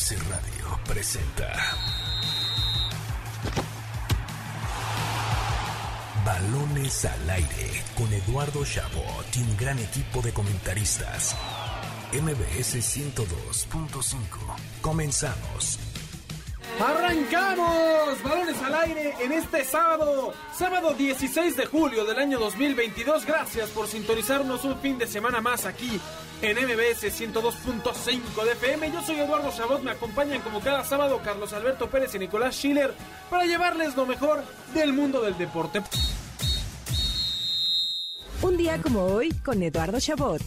MBS Radio presenta Balones al aire con Eduardo Chabot y un gran equipo de comentaristas. MBS 102.5. Comenzamos. Arrancamos, balones al aire en este sábado, sábado 16 de julio del año 2022. Gracias por sintonizarnos un fin de semana más aquí en MBS 102.5 de FM. Yo soy Eduardo Chabot, me acompañan como cada sábado Carlos Alberto Pérez y Nicolás Schiller para llevarles lo mejor del mundo del deporte. Un día como hoy con Eduardo Chabot.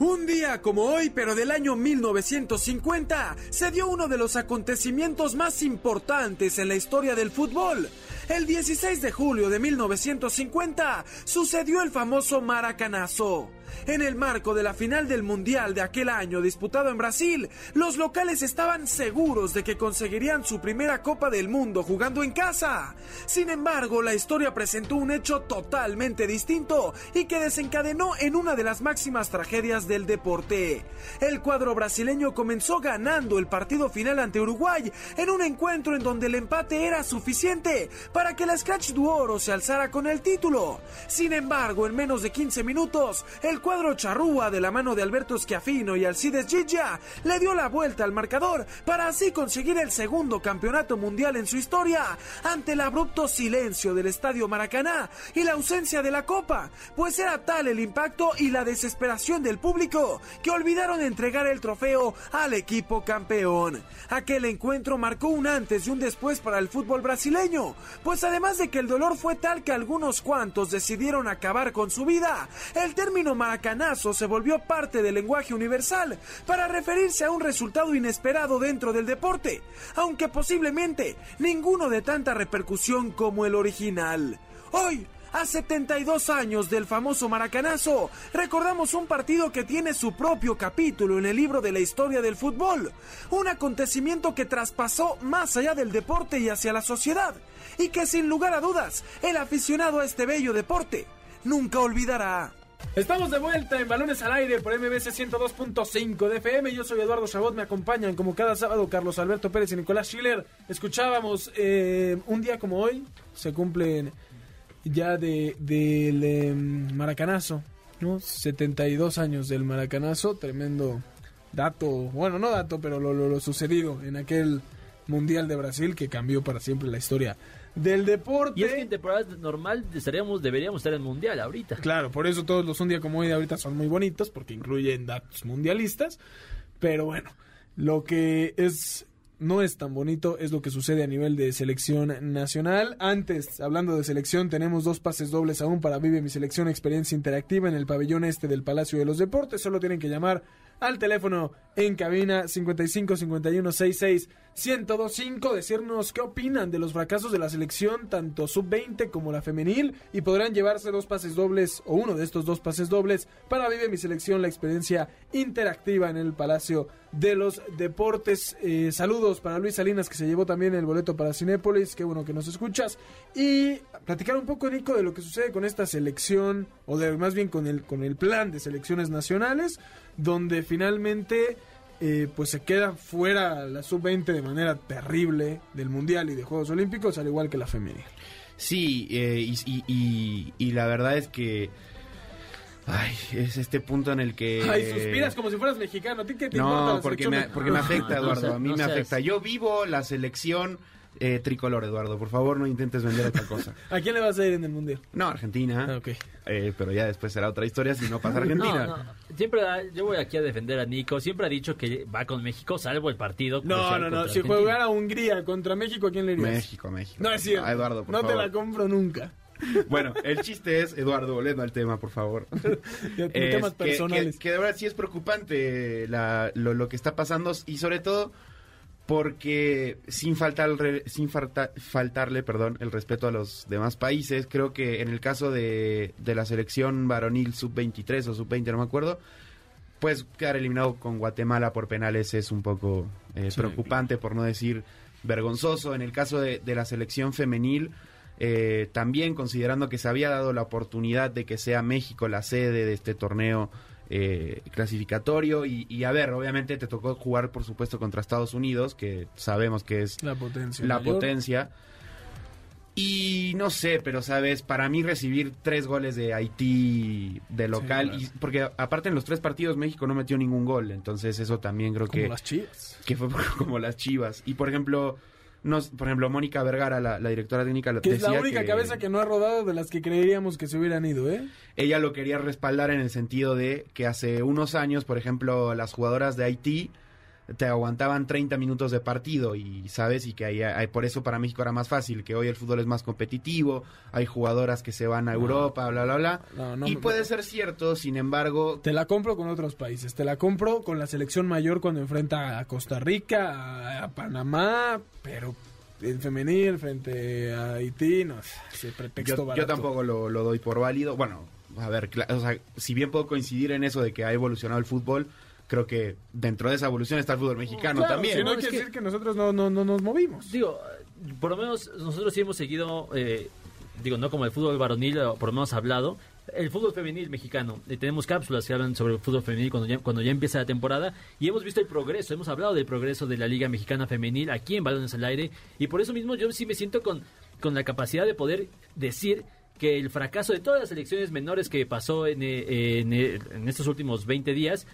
Un día como hoy, pero del año 1950, se dio uno de los acontecimientos más importantes en la historia del fútbol. El 16 de julio de 1950 sucedió el famoso Maracanazo. En el marco de la final del Mundial de aquel año disputado en Brasil, los locales estaban seguros de que conseguirían su primera Copa del Mundo jugando en casa. Sin embargo, la historia presentó un hecho totalmente distinto y que desencadenó en una de las máximas tragedias del deporte. El cuadro brasileño comenzó ganando el partido final ante Uruguay en un encuentro en donde el empate era suficiente para que la Scratch Duoro se alzara con el título. Sin embargo, en menos de 15 minutos, el cuadro charrúa de la mano de Alberto Schiafino y Alcides Giglia le dio la vuelta al marcador para así conseguir el segundo campeonato mundial en su historia ante el abrupto silencio del estadio Maracaná y la ausencia de la copa, pues era tal el impacto y la desesperación del público que olvidaron entregar el trofeo al equipo campeón. Aquel encuentro marcó un antes y un después para el fútbol brasileño, pues además de que el dolor fue tal que algunos cuantos decidieron acabar con su vida, el término maracanazo se volvió parte del lenguaje universal para referirse a un resultado inesperado dentro del deporte, aunque posiblemente ninguno de tanta repercusión como el original. Hoy, a 72 años del famoso Maracanazo, recordamos un partido que tiene su propio capítulo en el libro de la historia del fútbol, un acontecimiento que traspasó más allá del deporte y hacia la sociedad, y que sin lugar a dudas, el aficionado a este bello deporte nunca olvidará. Estamos de vuelta en Balones al Aire por MBC 102.5 de FM. Yo soy Eduardo Chabot, me acompañan como cada sábado Carlos Alberto Pérez y Nicolás Schiller. Escuchábamos eh, un día como hoy, se cumplen ya de, del em, Maracanazo, ¿no? 72 años del Maracanazo, tremendo dato, bueno, no dato, pero lo, lo, lo sucedido en aquel Mundial de Brasil que cambió para siempre la historia del deporte. Y es que en temporada normal estaríamos, deberíamos estar en Mundial ahorita. Claro, por eso todos los un día como hoy de ahorita son muy bonitos, porque incluyen datos mundialistas. Pero bueno, lo que es no es tan bonito, es lo que sucede a nivel de selección nacional. Antes, hablando de selección, tenemos dos pases dobles aún para Vive mi selección experiencia interactiva en el pabellón este del Palacio de los Deportes. Solo tienen que llamar al teléfono en cabina 55 51 66 1025 decirnos qué opinan de los fracasos de la selección tanto sub-20 como la femenil y podrán llevarse dos pases dobles o uno de estos dos pases dobles para Vive mi selección la experiencia interactiva en el Palacio de los Deportes. Eh, saludos para Luis Salinas que se llevó también el boleto para Cinépolis, qué bueno que nos escuchas y platicar un poco Nico de lo que sucede con esta selección o de más bien con el con el plan de selecciones nacionales donde finalmente eh, pues se queda fuera la sub-20 de manera terrible del Mundial y de Juegos Olímpicos, al igual que la femenil. Sí, eh, y, y, y, y, la verdad es que... Ay, es este punto en el que... Ay, suspiras como si fueras mexicano. ¿A ti qué te no, importa porque me, porque me afecta, Eduardo. A mí no me seas... afecta. Yo vivo la selección eh, tricolor, Eduardo. Por favor, no intentes vender otra cosa. ¿A quién le vas a ir en el mundial? No, Argentina. Ah, okay. eh, pero ya después será otra historia si no pasa Argentina. No, no. Siempre, yo voy aquí a defender a Nico. Siempre ha dicho que va con México, salvo el partido. No, no, no. Si jugara Hungría contra México, ¿a quién le irías? México, México. No es cierto. A Eduardo, por no favor. te la compro nunca. Bueno, el chiste es, Eduardo, volviendo al tema, por favor. temas personales. Que, que, que, de verdad sí es preocupante la, lo, lo que está pasando y sobre todo porque sin faltar sin falta, faltarle perdón el respeto a los demás países creo que en el caso de, de la selección varonil sub 23 o sub 20 no me acuerdo pues quedar eliminado con Guatemala por penales es un poco eh, sí. preocupante por no decir vergonzoso en el caso de, de la selección femenil eh, también considerando que se había dado la oportunidad de que sea México la sede de este torneo eh, clasificatorio y, y, a ver, obviamente te tocó jugar por supuesto contra Estados Unidos, que sabemos que es la potencia. La mayor. potencia. Y no sé, pero sabes, para mí recibir tres goles de Haití de local, claro. y, porque aparte en los tres partidos México no metió ningún gol, entonces eso también creo Como que, las chivas. que fue como las chivas. Y por ejemplo, nos, por ejemplo Mónica Vergara, la, la directora técnica, Que es decía la única cabeza que no ha rodado de las que creeríamos que se hubieran ido, ¿eh? ella lo quería respaldar en el sentido de que hace unos años, por ejemplo, las jugadoras de Haití te aguantaban 30 minutos de partido y sabes y que ahí, ahí- por eso para México era más fácil que hoy el fútbol es más competitivo hay jugadoras que se van a Europa bla bla bla. No, no y puede ser cierto sin embargo Te la compro con otros países. Te la compro con la selección mayor cuando enfrenta a Costa Rica, a, a Panamá, pero en femenil frente a Haití, no, ese pretexto yo, yo tampoco lo, lo doy por válido. Bueno a ver o sea, si bien puedo coincidir en eso de que ha evolucionado el fútbol creo que dentro de esa evolución está el fútbol mexicano Claro, también si no, No, hay es que que- decir que nosotros no, no, no nos movimos. Digo, por lo menos nosotros sí hemos seguido, eh, digo, no como el fútbol varonil, por lo menos hablado, el fútbol femenil mexicano. Y tenemos cápsulas que hablan sobre el fútbol femenil cuando ya, cuando ya empieza la temporada. Y hemos visto el progreso, hemos hablado del progreso de la Liga Mexicana Femenil aquí en Balones al Aire. Y por eso mismo yo sí me siento con, con la capacidad de poder decir que el fracaso de todas las selecciones menores que pasó en, eh, en, eh, en estos últimos 20 días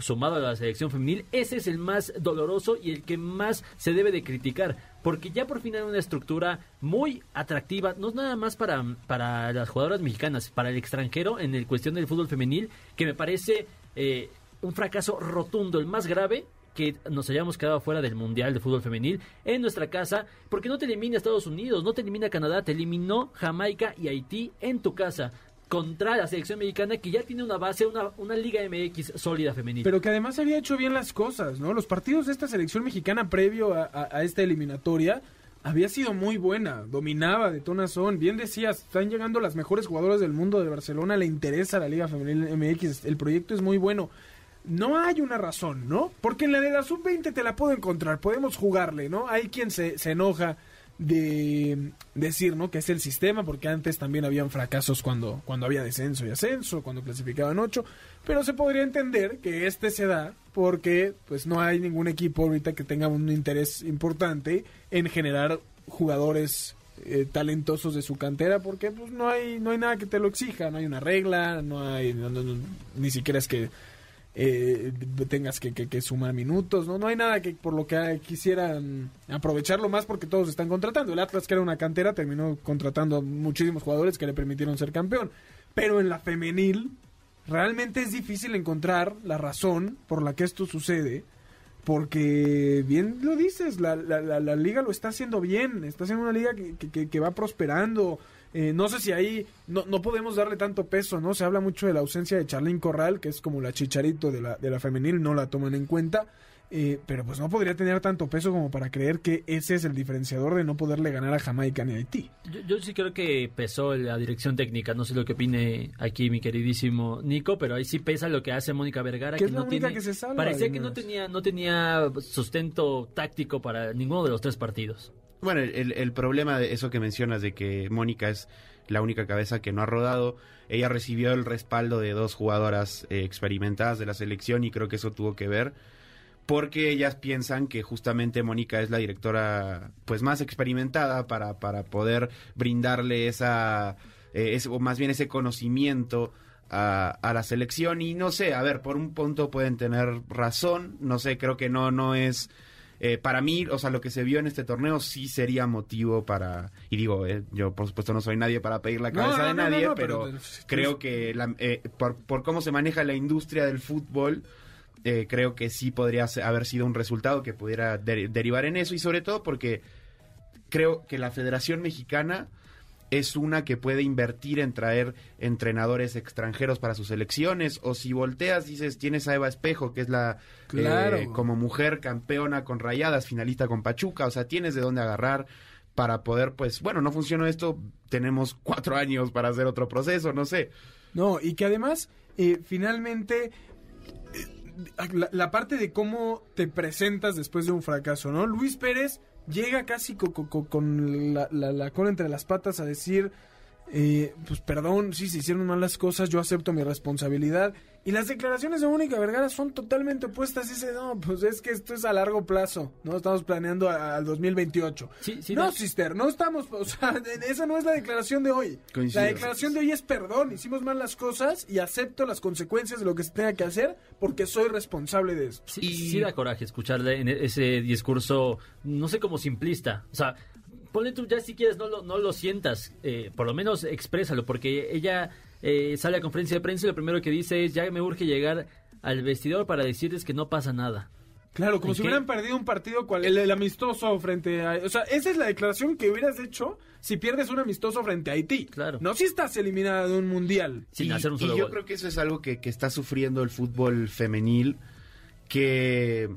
sumado a la selección femenil, ese es el más doloroso y el que más se debe de criticar, porque ya por fin hay una estructura muy atractiva, no nada más para, para las jugadoras mexicanas, para el extranjero en el cuestión del fútbol femenil, que me parece eh, un fracaso rotundo, el más grave que nos hayamos quedado fuera del Mundial de Fútbol Femenil en nuestra casa, porque no te elimina Estados Unidos, no te elimina Canadá, te eliminó Jamaica y Haití en tu casa contra la selección mexicana que ya tiene una base, una, una Liga MX sólida femenil. Pero que además había hecho bien las cosas, ¿no? Los partidos de esta selección mexicana previo a, a- a esta eliminatoria había sido muy buena, dominaba de tonazón, bien decías, están llegando las mejores jugadoras del mundo de Barcelona, le interesa la Liga Femenil MX, el proyecto es muy bueno. No hay una razón, ¿no? Porque en la de la sub-20 te la puedo encontrar, podemos jugarle, ¿no? Hay quien se, se enoja de decir, ¿no? Que es el sistema, porque antes también habían fracasos cuando, cuando había descenso y ascenso, cuando clasificaban ocho, pero se podría entender que este se da porque pues no hay ningún equipo ahorita que tenga un interés importante en generar jugadores eh, talentosos de su cantera porque pues no hay no hay nada que te lo exija no hay una regla no hay no- ni siquiera es que eh, tengas que, que- sumar minutos, ¿no? No hay nada que por lo que quisieran aprovecharlo más porque todos están contratando. El Atlas, que era una cantera, terminó contratando a muchísimos jugadores que le permitieron ser campeón. Pero en la femenil, realmente es difícil encontrar la razón por la que esto sucede. Porque bien lo dices, la, la, la- la liga lo está haciendo bien, está haciendo una liga que- que va prosperando. Eh, no sé si ahí no, no podemos darle tanto peso, ¿no? Se habla mucho de la ausencia de Charlín Corral, que es como la chicharito de la, de la femenil, no la toman en cuenta. Eh, pero pues no podría tener tanto peso como para creer que ese es el diferenciador de no poderle ganar a Jamaica ni a Haití. Yo, yo sí creo que pesó la dirección técnica, no sé lo que opine aquí mi queridísimo Nico, pero ahí sí pesa lo que hace Mónica Vergara, Que es no tiene, que se salva, parecía que no tenía, no tenía sustento táctico para ninguno de los tres partidos. Bueno, el, problema de eso que mencionas de que Mónica es la única cabeza que no ha rodado, ella recibió el respaldo de dos jugadoras eh, experimentadas de la selección y creo que eso tuvo que ver porque ellas piensan que justamente Mónica es la directora pues más experimentada para, para poder brindarle esa, eh, o más bien ese conocimiento a, a la selección. Y no sé, a ver, por un punto pueden tener razón, no sé, creo que no, no es... Eh, para mí, o sea, lo que se vio en este torneo sí sería motivo para, y digo, eh, yo por supuesto no soy nadie para pedir la cabeza no, de no, nadie, no, pero, pero- creo que la- eh, por, por cómo se maneja la industria del fútbol, eh, creo que sí podría haber sido un resultado que pudiera de- derivar en eso y sobre todo porque creo que la Federación Mexicana es una que puede invertir en traer entrenadores extranjeros para sus selecciones o si volteas dices tienes a Eva Espejo que es la Claro. eh, como mujer campeona con Rayadas finalista con Pachuca o sea tienes de dónde agarrar para poder pues bueno no funcionó esto tenemos cuatro años para hacer otro proceso no sé No, y que además, eh, finalmente, eh, la, la parte de cómo te presentas después de un fracaso, ¿no? Luis Pérez llega casi co- co- co- con la, la- la cola entre las patas a decir, eh, pues perdón, sí, se hicieron malas cosas, yo acepto mi responsabilidad. Y las declaraciones de Mónica Vergara son totalmente opuestas. Dice, no, pues es que esto es a largo plazo, ¿no? Estamos planeando a- al 2028. Sí, sí, no, sister, no estamos, o sea, esa no es la declaración de hoy. Coincido. La declaración de hoy es perdón, hicimos mal las cosas y acepto las consecuencias de lo que se tenga que hacer porque soy responsable de esto. Sí, Y- sí da coraje escucharle en ese discurso, no sé, como simplista. O sea, ponle tú ya si quieres, no lo, no lo sientas, eh, por lo menos exprésalo, porque ella eh, sale a conferencia de prensa y lo primero que dice es, ya me urge llegar al vestidor para decirles que no pasa nada. Claro, como ¿Y si qué? hubieran perdido un partido cual el, el amistoso frente a... O sea, esa es la declaración que hubieras hecho si pierdes un amistoso frente a Haití. Claro. No si estás eliminada de un mundial. Sin y, hacer un y solo yo gol. creo que eso es algo que, que está sufriendo el fútbol femenil, que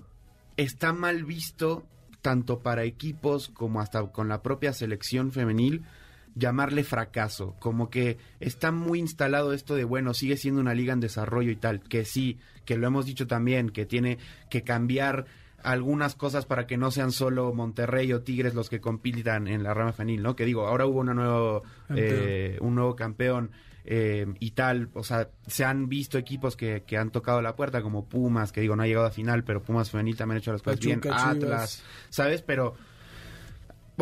está mal visto tanto para equipos como hasta con la propia selección femenil llamarle fracaso, como que está muy instalado esto de bueno, sigue siendo una liga en desarrollo y tal, que sí, que lo hemos dicho también, que tiene que cambiar algunas cosas para que no sean solo Monterrey o Tigres los que compitan en la rama femenil, ¿no? Que digo, ahora hubo una nuevo, eh, un nuevo campeón eh, y tal, o sea, se han visto equipos que, que han tocado la puerta como Pumas, que digo, no ha llegado a final, pero Pumas femenil también ha hecho las cosas bien, Chivas. Atlas, ¿sabes? Pero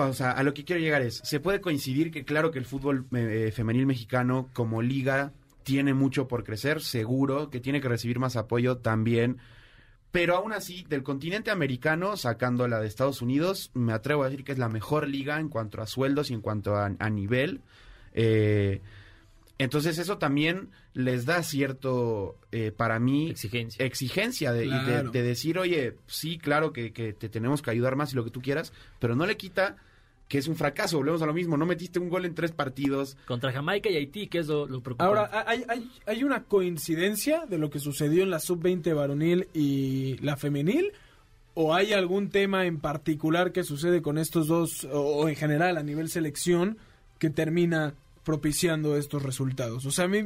o sea, a lo que quiero llegar es, se puede coincidir que claro que el fútbol eh, femenil mexicano como liga tiene mucho por crecer, seguro, que tiene que recibir más apoyo también, pero aún así, del continente americano, sacando la de Estados Unidos, me atrevo a decir que es la mejor liga en cuanto a sueldos y en cuanto a, a nivel. Eh, entonces eso también les da cierto, eh, para mí, Exigencia. exigencia de, decir, oye, sí, claro que, que te tenemos que ayudar más y lo que tú quieras, pero no le quita que es un fracaso, volvemos a lo mismo, no metiste un gol en tres partidos, Contra Jamaica y Haití, que es lo, lo preocupante. Ahora, hay, hay, hay una coincidencia de lo que sucedió en la sub-20 varonil y la femenil. ¿O hay algún tema en particular que sucede con estos dos, o, o en general a nivel selección, que termina propiciando estos resultados? O sea, a mí,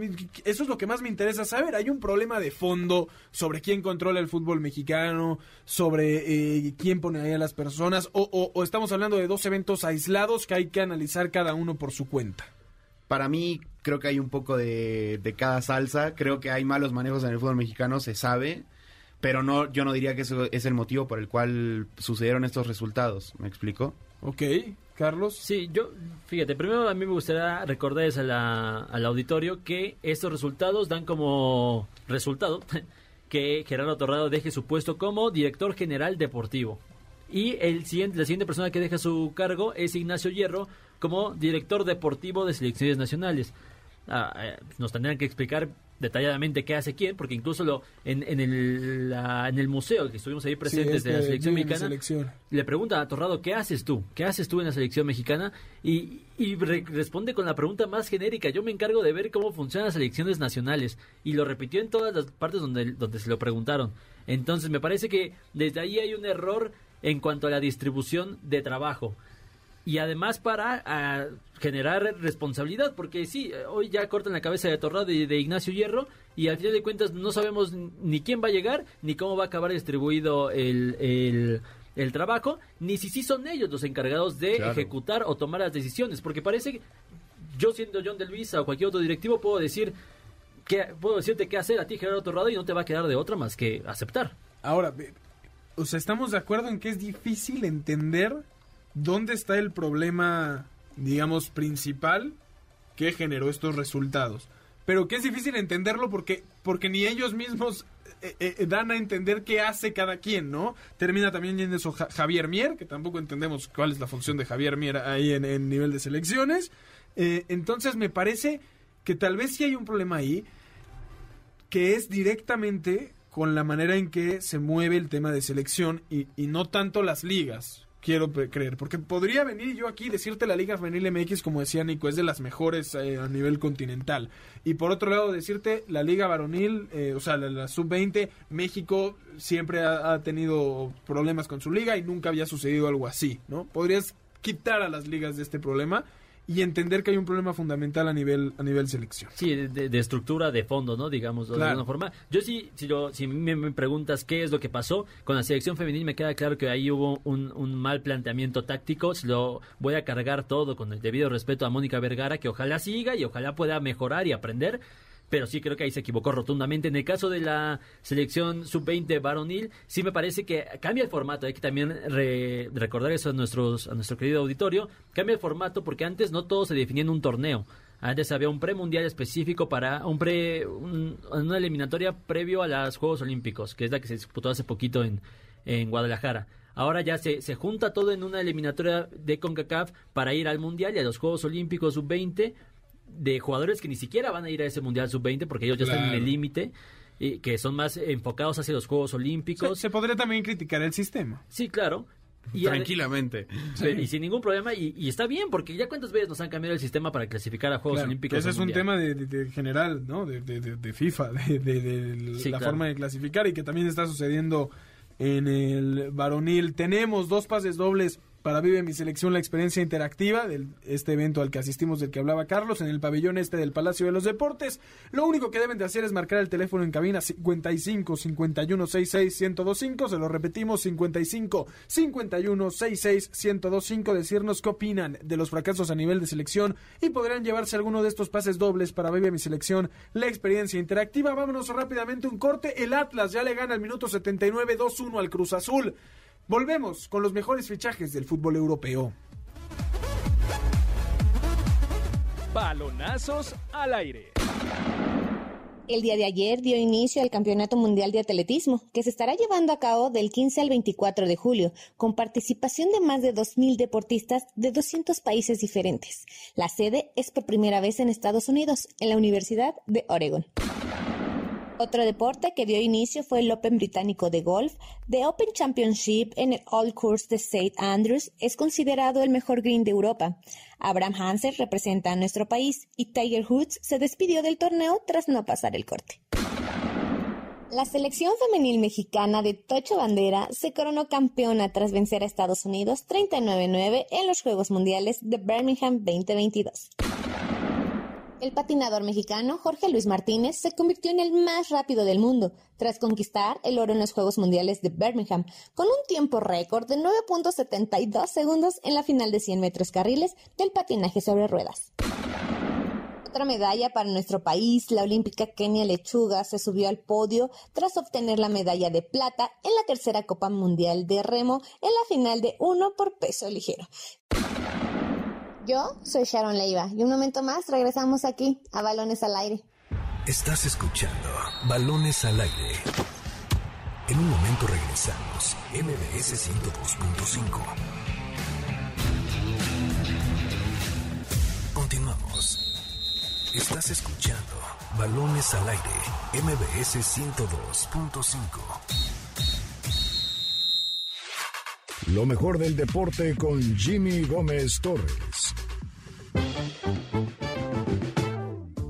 eso es lo que más me interesa saber. ¿Hay un problema de fondo sobre quién controla el fútbol mexicano, sobre eh, quién pone ahí a las personas? O, o- o estamos hablando de dos eventos aislados que hay que analizar cada uno por su cuenta? para mí creo que hay un poco de, de cada salsa, creo que hay malos manejos en el fútbol mexicano, se sabe, pero no, yo no diría que eso es el motivo por el cual sucedieron estos resultados, ¿me explico? Ok, Carlos. Sí, yo, fíjate, primero a mí me gustaría recordarles a la- al auditorio que estos resultados dan como resultado que Gerardo Torrado deje su puesto como director general deportivo. Y el siguiente, la siguiente persona que deja su cargo es Ignacio Hierro como director deportivo de selecciones nacionales. Ah, eh, nos tendrán que explicar detalladamente qué hace quién, porque incluso lo, en, en, el, la- en el museo que estuvimos ahí presentes Sí, de la este, selección mexicana, selección. le pregunta a Torrado, ¿qué haces tú? ¿Qué haces tú en la selección mexicana? Y, y re- responde con la pregunta más genérica. Yo me encargo de ver cómo funcionan las selecciones nacionales. Y lo repitió en todas las partes donde, donde se lo preguntaron. Entonces me parece que desde ahí hay un error en cuanto a la distribución de trabajo. Y además para ah, generar responsabilidad, porque sí, hoy ya cortan la cabeza de Torrado y de Ignacio Hierro, y al final de cuentas no sabemos ni quién va a llegar, ni cómo va a acabar distribuido el, el, el trabajo, ni si sí son ellos los encargados de Claro. ejecutar o tomar las decisiones, porque parece que yo siendo John de Luisa o cualquier otro directivo puedo decir que puedo decirte qué hacer a ti Gerardo Torrado y no te va a quedar de otra más que aceptar. Ahora, ve- o sea, estamos de acuerdo en que es difícil entender dónde está el problema, digamos, principal que generó estos resultados. Pero que es difícil entenderlo porque, porque ni ellos mismos eh, eh, dan a entender qué hace cada quien, ¿no? Termina también yendo eso Ja- Javier Mier, que tampoco entendemos cuál es la función de Javier Mier ahí en, en nivel de selecciones. Eh, entonces me parece que tal vez sí hay un problema ahí, que es directamente con la manera en que se mueve el tema de selección y no tanto las ligas, quiero creer. Porque podría venir yo aquí y decirte la Liga Femenil MX, como decía Nico, es de las mejores eh, a nivel continental. Y por otro lado, decirte la Liga Varonil, eh, o sea, la, la Sub-20, México siempre ha, ha tenido problemas con su liga y nunca había sucedido algo así, ¿no? Podrías quitar a las ligas de este problema y entender que hay un problema fundamental a nivel, a nivel selección. Sí, de, estructura de fondo, ¿no? Digamos, de alguna forma. Yo sí, si, lo, si me, me preguntas qué es lo que pasó con la selección femenil, me queda claro que ahí hubo un, un mal planteamiento táctico. Se lo voy a cargar todo con el debido respeto a Mónica Vergara, que ojalá siga y ojalá pueda mejorar y aprender. Pero sí creo que ahí se equivocó rotundamente. En el caso de la selección sub-20 varonil, sí me parece que cambia el formato. Hay que también recordar eso a, nuestros, a nuestro querido auditorio. Cambia el formato porque antes no todo se definía en un torneo. Antes había un premundial específico para un pre, una eliminatoria previo a los Juegos Olímpicos, que es la que se disputó hace poquito en, en Guadalajara. Ahora ya se, se junta todo en una eliminatoria de CONCACAF para ir al Mundial y a los Juegos Olímpicos sub-20 de jugadores que ni siquiera van a ir a ese Mundial Sub-20 porque ellos ya están en el límite y que son más enfocados hacia los Juegos Olímpicos. Se, podría también criticar el sistema. Sí, claro. Y Tranquilamente. Y sin ningún problema. Y, está bien, porque ya cuántas veces nos han cambiado el sistema para clasificar a Juegos Olímpicos. Ese es un tema de, general, ¿no? De, FIFA, de, la forma de clasificar y que también está sucediendo en el varonil. Tenemos dos pases dobles para Vive mi selección la experiencia interactiva de este evento al que asistimos del que hablaba Carlos en el pabellón este del Palacio de los Deportes. Lo único que deben de hacer es marcar el teléfono en cabina 55 51 66 1025, se lo repetimos 55 51 66 1025, decirnos qué opinan de los fracasos a nivel de selección y podrán llevarse alguno de estos pases dobles para Vive mi selección la experiencia interactiva. Vámonos rápidamente un corte. El Atlas ya le gana al minuto 79 2-1 al Cruz Azul. Volvemos con los mejores fichajes del fútbol europeo. Balonazos al aire. El día de ayer dio inicio al Campeonato Mundial de Atletismo, que se estará llevando a cabo del 15 al 24 de julio, con participación de más de 2.000 deportistas de 200 países diferentes. La sede es por primera vez en Estados Unidos, en la Universidad de Oregon. Otro deporte que dio inicio fue el Open británico de golf. The Open Championship en el All Course de St. Andrews es considerado el mejor green de Europa. Abraham Hansen representa a nuestro país y Tiger Woods se despidió del torneo tras no pasar el corte. La selección femenil mexicana de Tocho Bandera se coronó campeona tras vencer a Estados Unidos 39-9 en los Juegos Mundiales de Birmingham 2022. El patinador mexicano Jorge Luis Martínez se convirtió en el más rápido del mundo tras conquistar el oro en los Juegos Mundiales de Birmingham con un tiempo récord de 9.72 segundos en la final de 100 metros carriles del patinaje sobre ruedas. Otra medalla para nuestro país, la olímpica Kenia Lechuga se subió al podio tras obtener la medalla de plata en la tercera Copa Mundial de Remo en la final de 1 por peso ligero. Yo soy Sharon Leiva y un momento más regresamos aquí a Balones al Aire. Estás escuchando Balones al Aire. En un momento regresamos. MBS 102.5. Continuamos. Estás escuchando Balones al Aire. MBS 102.5. Lo mejor del deporte con Jimmy Gómez Torres. Thank you.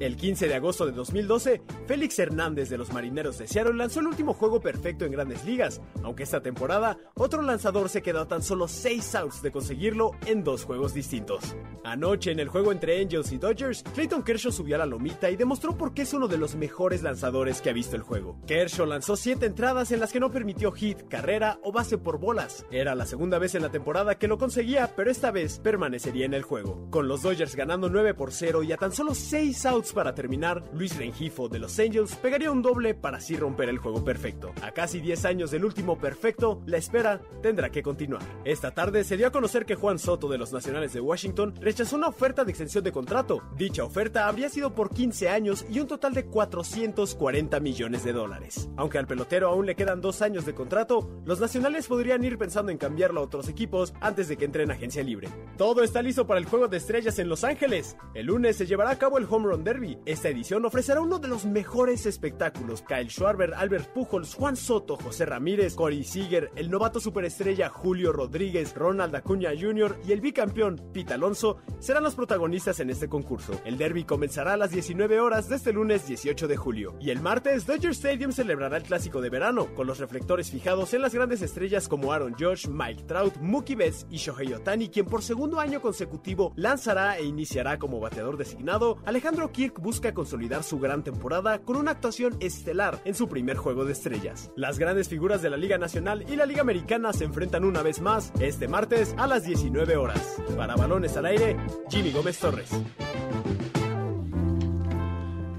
El 15 de agosto de 2012, Félix Hernández de los Marineros de Seattle lanzó el último juego perfecto en grandes ligas, aunque esta temporada otro lanzador se quedó a tan solo 6 outs de conseguirlo en dos juegos distintos. Anoche en el juego entre Angels y Dodgers, Clayton Kershaw subió a la lomita y demostró por qué es uno de los mejores lanzadores que ha visto el juego. Kershaw lanzó 7 entradas en las que no permitió hit, carrera o base por bolas. Era la segunda vez en la temporada que lo conseguía, pero esta vez permanecería en el juego. Con los Dodgers ganando 9 por 0 y a tan solo 6 outs para terminar, Luis Rengifo de los Angels pegaría un doble para así romper el juego perfecto. A casi 10 años del último perfecto, la espera tendrá que continuar. Esta tarde se dio a conocer que Juan Soto de los Nacionales de Washington rechazó una oferta de extensión de contrato. Dicha oferta habría sido por 15 años y un total de 440 millones de dólares. Aunque al pelotero aún le quedan dos años de contrato, los nacionales podrían ir pensando en cambiarlo a otros equipos antes de que entre en agencia libre. Todo está listo para el juego de estrellas en Los Ángeles. El lunes se llevará a cabo el Home Run Derby esta edición ofrecerá uno de los mejores espectáculos. Kyle Schwarber, Albert Pujols, Juan Soto, José Ramírez, Corey Seager, el novato superestrella Julio Rodríguez, Ronald Acuña Jr. y el bicampeón Pete Alonso serán los protagonistas en este concurso. El derby comenzará a las 19 horas de este lunes 18 de julio. Y el martes, Dodger Stadium celebrará el clásico de verano, con los reflectores fijados en las grandes estrellas como Aaron Josh, Mike Trout, Mookie Betts y Shohei Otani, quien por segundo año consecutivo lanzará e iniciará como bateador designado Alejandro Kirk busca consolidar su gran temporada con una actuación estelar en su primer juego de estrellas. Las grandes figuras de la Liga Nacional y la Liga Americana se enfrentan una vez más este martes a las 19 horas. Para Balones al Aire, Jimmy Gómez Torres.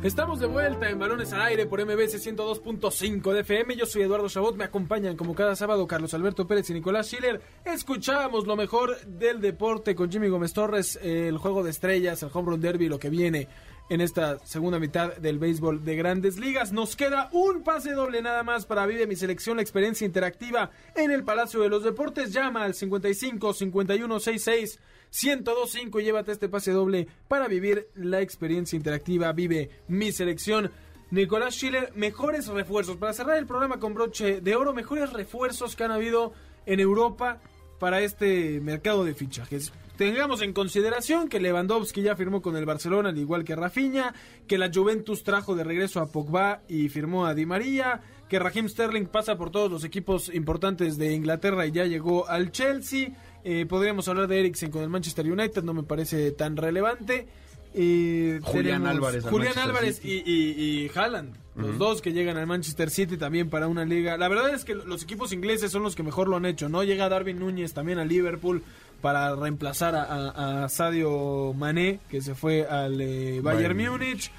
Estamos de vuelta en Balones al Aire por MBS 102.5 de FM. Yo soy Eduardo Chabot. Me acompañan como cada sábado Carlos Alberto Pérez y Nicolás Schiller. Escuchamos lo mejor del deporte con Jimmy Gómez Torres, el juego de estrellas, el home run derby, lo que viene en esta segunda mitad del béisbol de grandes ligas. Nos queda un pase doble nada más para Vive mi selección, la experiencia interactiva en el Palacio de los Deportes. Llama al 55 51 66 1025 y llévate este pase doble para vivir la experiencia interactiva. Vive mi selección. Nicolás Schiller, mejores refuerzos. Para cerrar el programa con broche de oro, mejores refuerzos que han habido en Europa para este mercado de fichajes. Tengamos en consideración que Lewandowski ya firmó con el Barcelona, al igual que Rafinha, que la Juventus trajo de regreso a Pogba y firmó a Di María, que Raheem Sterling pasa por todos los equipos importantes de Inglaterra y ya llegó al Chelsea, eh, podríamos hablar de Eriksen con el Manchester United, no me parece tan relevante. Eh, Julián Álvarez. Julián Álvarez y, y, Haaland, los dos que llegan al Manchester City también para una liga. La verdad es que los equipos ingleses son los que mejor lo han hecho, ¿no? Llega Darwin Núñez también a Liverpool para reemplazar a, Sadio Mané, que se fue al eh, Bayern, Múnich.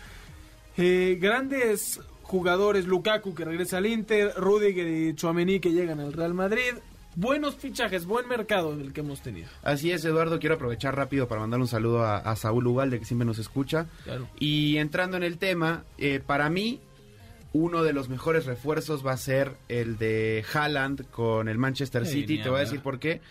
Eh, grandes jugadores, Lukaku que regresa al Inter, Rudiger y Chouameni que llegan al Real Madrid buenos fichajes, buen mercado el que hemos tenido. Así es, Eduardo. Quiero aprovechar rápido para mandar un saludo a, Saúl Ugalde, que siempre nos escucha. Y entrando en el tema, eh, para mí, uno de los mejores refuerzos va a ser el de Haaland con el Manchester City. Te voy a decir por qué.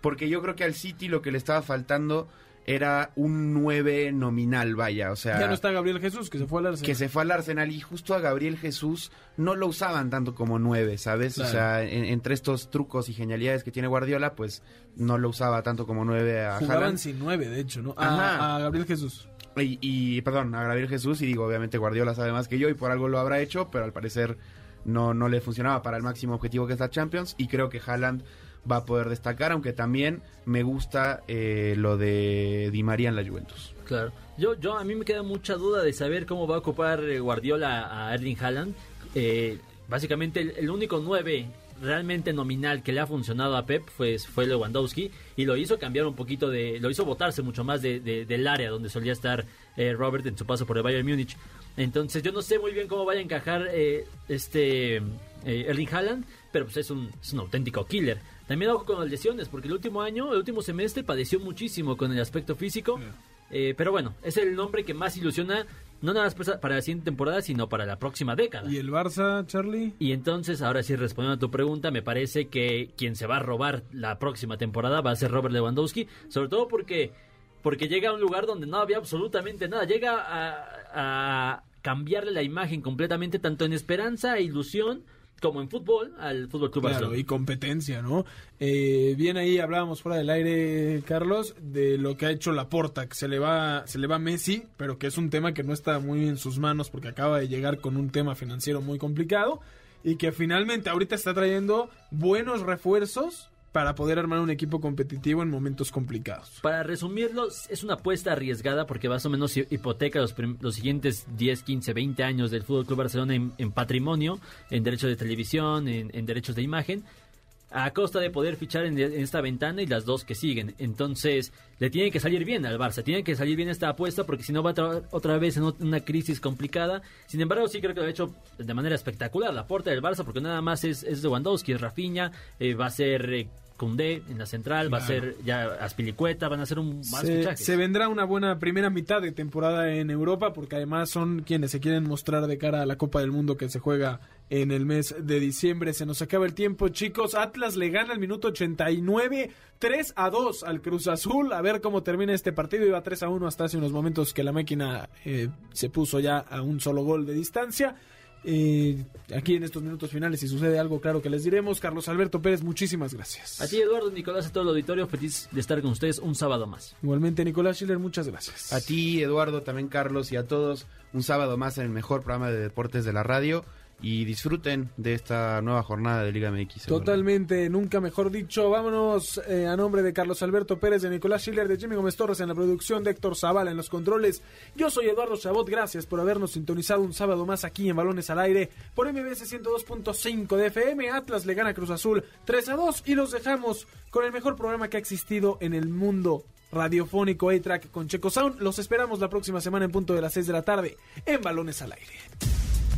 Porque yo creo que al City lo que le estaba faltando era un 9 nominal, vaya, o sea... Ya no está Gabriel Jesús, que se fue al Arsenal. Que se fue al Arsenal y justo a Gabriel Jesús no lo usaban tanto como 9, ¿sabes? O sea, entre estos trucos y genialidades que tiene Guardiola, pues no lo usaba tanto como 9 a Jugaban sin 9, de hecho, ¿no? A, a Gabriel Jesús. Y, perdón, a Gabriel Jesús, y digo, obviamente Guardiola sabe más que yo y por algo lo habrá hecho, pero al parecer no, no le funcionaba para el máximo objetivo que es la Champions y creo que Haaland va a poder destacar, aunque también me gusta eh, lo de Di María en la Juventus. Claro. Yo, yo a mí me queda mucha duda de saber cómo va a ocupar eh, Guardiola a Erling Haaland. Eh, básicamente el, único 9 realmente nominal que le ha funcionado a Pep fue, fue Lewandowski y lo hizo cambiar un poquito de, lo hizo botarse mucho más de, del área donde solía estar Robert en su paso por el Bayern Múnich. Entonces yo no sé muy bien cómo vaya a encajar este Erling Haaland, pero pues es un, es un auténtico killer. También ojo con las lesiones, porque el último año, el último semestre padeció muchísimo con el aspecto físico. Eh, pero bueno, es el nombre que más ilusiona, no nada más para la siguiente temporada, sino para la próxima década. ¿Y el Barça, Charlie? Y entonces, ahora sí, respondiendo a tu pregunta, me parece que quien se va a robar la próxima temporada va a ser Robert Lewandowski, sobre todo porque, porque llega a un lugar donde no había absolutamente nada. Llega a, a cambiarle la imagen completamente, tanto en esperanza e ilusión como en fútbol al Fútbol Club claro, y competencia, ¿no? Eh, bien ahí hablábamos fuera del aire, Carlos, de lo que ha hecho Laporta, que se le va se le va Messi, pero que es un tema que no está muy en sus manos porque acaba de llegar con un tema financiero muy complicado y que finalmente ahorita está trayendo buenos refuerzos para poder armar un equipo competitivo en momentos complicados. Para resumirlo, es una apuesta arriesgada porque más o menos hipoteca los, los siguientes 10, 15, 20 años del Fútbol Club Barcelona en, patrimonio, en derechos de televisión, en, derechos de imagen, a costa de poder fichar en, esta ventana y las dos que siguen. Entonces, le tiene que salir bien al Barça, tiene que salir bien esta apuesta porque si no va a otra vez en una crisis complicada. Sin embargo, sí creo que lo ha hecho de manera espectacular la puerta del Barça porque nada más es, es Lewandowski, es Rafinha, eh, va a ser... Eh, Cundé en la central, va a ser ya Aspilicueta, van a ser un más se, se vendrá una buena primera mitad de temporada en Europa porque además son quienes se quieren mostrar de cara a la Copa del Mundo que se juega en el mes de diciembre. Se nos acaba el tiempo, chicos. Atlas le gana el minuto 89, 3 a 2 al Cruz Azul. A ver cómo termina este partido. Iba 3 a 1 hasta hace unos momentos que la máquina eh, se puso ya a un solo gol de distancia. Eh, aquí en estos minutos finales, si sucede algo, claro que les diremos. Carlos Alberto Pérez, muchísimas gracias. A ti, Eduardo, Nicolás, a todo el auditorio, feliz de estar con ustedes un sábado más. Igualmente, Nicolás Schiller, muchas gracias. A ti, Eduardo, también Carlos y a todos, un sábado más en el mejor programa de deportes de la radio y disfruten de esta nueva jornada de Liga MX. Totalmente, nunca mejor dicho. Vámonos eh, a nombre de Carlos Alberto Pérez, de Nicolás Schiller, de Jimmy Gómez Torres en la producción, de Héctor Zavala en los controles. Yo soy Eduardo Chabot, gracias por habernos sintonizado un sábado más aquí en Balones al Aire por MBS 102.5 de FM. Atlas le gana Cruz Azul 3 a 2 y los dejamos con el mejor programa que ha existido en el mundo radiofónico A-Track con Checo Sound. Los esperamos la próxima semana en punto de las 6 de la tarde en Balones al Aire.